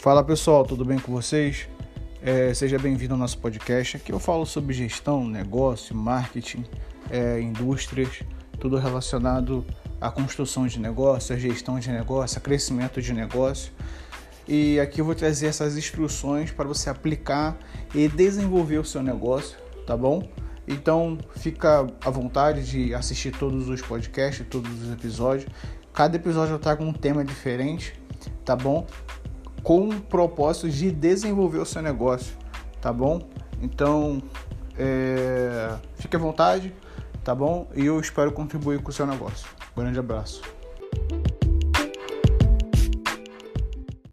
Fala pessoal, tudo bem com vocês? É, seja bem-vindo ao nosso podcast. Aqui eu falo sobre gestão, negócio, marketing, é, indústrias, tudo relacionado à construção de negócio, à gestão de negócio, a crescimento de negócio. E aqui eu vou trazer essas instruções para você aplicar e desenvolver o seu negócio, tá bom? Então fica à vontade de assistir todos os podcasts, todos os episódios. Cada episódio eu trago um tema diferente, tá bom? Com o propósito de desenvolver o seu negócio, tá bom? Então, é, fique à vontade, tá bom? E eu espero contribuir com o seu negócio. Grande abraço.